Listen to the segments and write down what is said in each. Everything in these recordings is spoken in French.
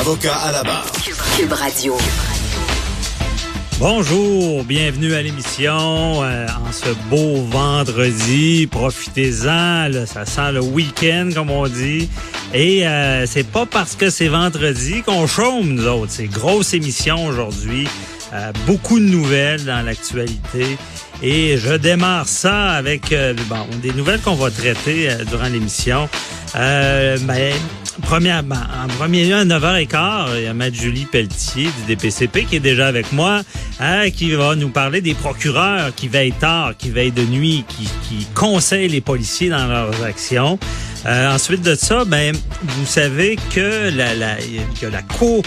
Avocat à la barre. Cube Radio. Bonjour, bienvenue à l'émission euh, en ce beau vendredi. Profitez-en, là, ça sent le week-end comme on dit. Et euh, c'est pas parce que c'est vendredi qu'on chôme nous autres. C'est grosse émission aujourd'hui. Euh, beaucoup de nouvelles dans l'actualité. Et je démarre ça avec euh, bon, des nouvelles qu'on va traiter euh, durant l'émission. Euh, ben, premièrement, en premier lieu, à 9h15, il y a Matt Julie Pelletier du DPCP qui est déjà avec moi, hein, qui va nous parler des procureurs qui veillent tard, qui veillent de nuit, qui, qui conseillent les policiers dans leurs actions. Euh, ensuite de ça, ben, vous savez que la, la, que la Cour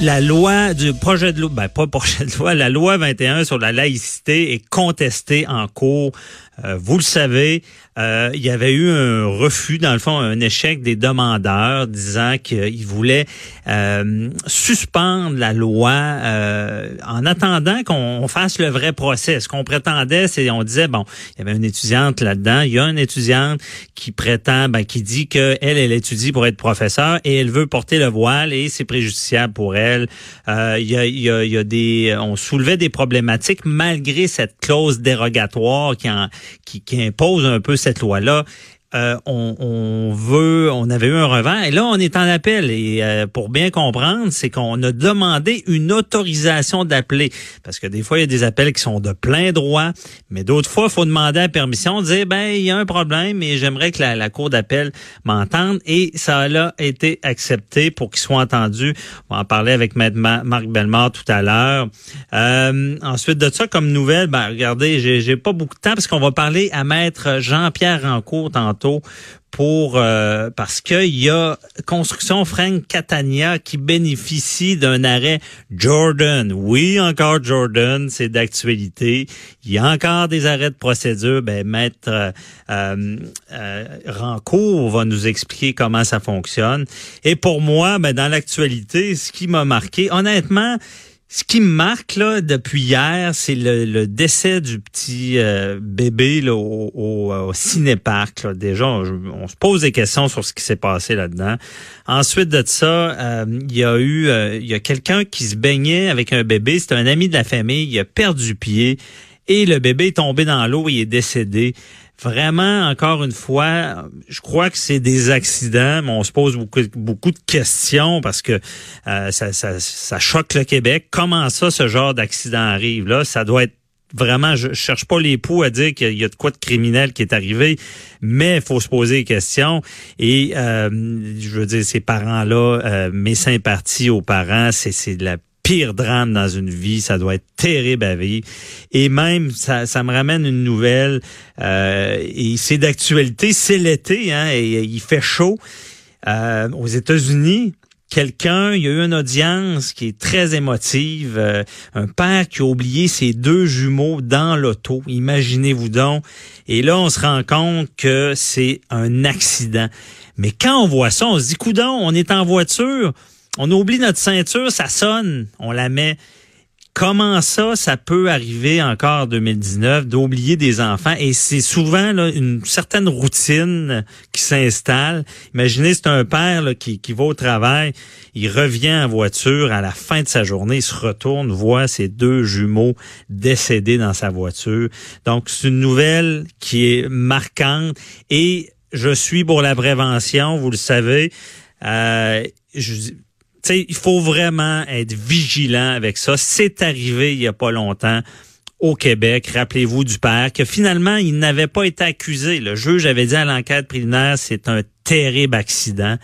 la loi du projet de loi, ben pas projet de loi, la loi 21 sur la laïcité est contestée en cours. Euh, vous le savez, euh, il y avait eu un refus, dans le fond, un échec des demandeurs disant qu'ils voulaient euh, suspendre la loi euh, en attendant qu'on fasse le vrai procès. Ce qu'on prétendait, c'est on disait bon, il y avait une étudiante là-dedans, il y a une étudiante qui prétend, ben, qui dit que elle, étudie pour être professeur et elle veut porter le voile et c'est préjudiciable pour elle. il, y a, il, y a, il y a des, on soulevait des problématiques malgré cette clause dérogatoire qui en qui, impose un peu cette loi-là. Euh, on, veut, on avait eu un revers et là on est en appel et euh, pour bien comprendre, c'est qu'on a demandé une autorisation d'appeler parce que des fois il y a des appels qui sont de plein droit, mais d'autres fois il faut demander la permission, dire ben il y a un problème et j'aimerais que la, cour d'appel m'entende et ça a été accepté pour qu'il soit entendu. On va en parler avec Maître Marc Bellemare tout à l'heure. Euh, ensuite de ça comme nouvelle, ben regardez, j'ai pas beaucoup de temps parce qu'on va parler à Maître Jean-Pierre Rancourt pour euh, parce qu'il y a Construction Frank Catania qui bénéficie d'un arrêt Jordan. Oui, encore Jordan, c'est d'actualité. Il y a encore des arrêts de procédure. Ben, maître euh, euh, Rancourt va nous expliquer comment ça fonctionne. Et pour moi, ben, dans l'actualité, ce qui m'a marqué, honnêtement, ce qui me marque là depuis hier, c'est le, décès du petit euh, bébé au, au, au cinéparc. Déjà, on, se pose des questions sur ce qui s'est passé là-dedans. Ensuite de ça, euh, il y a eu, euh, il y a quelqu'un qui se baignait avec un bébé. C'était un ami de la famille. Il a perdu pied et le bébé est tombé dans l'eau. Il est décédé vraiment, encore une fois, je crois que c'est des accidents, mais on se pose beaucoup, beaucoup de questions parce que euh, ça, ça, ça choque le Québec. Comment ça, ce genre d'accident arrive là? Ça doit être vraiment, je cherche pas les poux à dire qu'il y a de quoi de criminel qui est arrivé, mais il faut se poser des questions. Et euh, je veux dire, ces parents-là, euh, mes sympathies aux parents, c'est de la pire drame dans une vie. Ça doit être terrible à vivre. Et même, ça, ça me ramène une nouvelle. Euh, et c'est d'actualité. C'est l'été, hein, et, il fait chaud. Euh, aux États-Unis, quelqu'un, il y a eu une audience qui est très émotive. Euh, un père qui a oublié ses deux jumeaux dans l'auto. Imaginez-vous donc. Et là, on se rend compte que c'est un accident. Mais quand on voit ça, on se dit, coudon, on est en voiture on oublie notre ceinture, ça sonne, on la met. Comment ça, ça peut arriver encore en 2019 d'oublier des enfants? Et c'est souvent une certaine routine qui s'installe. Imaginez c'est un père qui, qui va au travail, il revient en voiture à la fin de sa journée, il se retourne, voit ses deux jumeaux décédés dans sa voiture. Donc c'est une nouvelle qui est marquante et je suis pour la prévention, vous le savez. Euh, je, il faut vraiment être vigilant avec ça. C'est arrivé il y a pas longtemps au Québec. Rappelez-vous du père que finalement, il n'avait pas été accusé. Le juge avait dit à l'enquête préliminaire, c'est un terrible accident,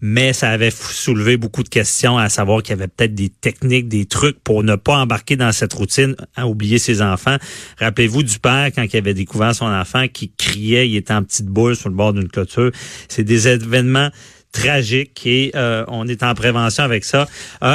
mais ça avait soulevé beaucoup de questions à savoir qu'il y avait peut-être des techniques, des trucs pour ne pas embarquer dans cette routine, à oublier ses enfants. Rappelez-vous du père quand il avait découvert son enfant qui criait, il était en petite boule sur le bord d'une clôture. C'est des événements tragique et euh, on est en prévention avec ça. Euh,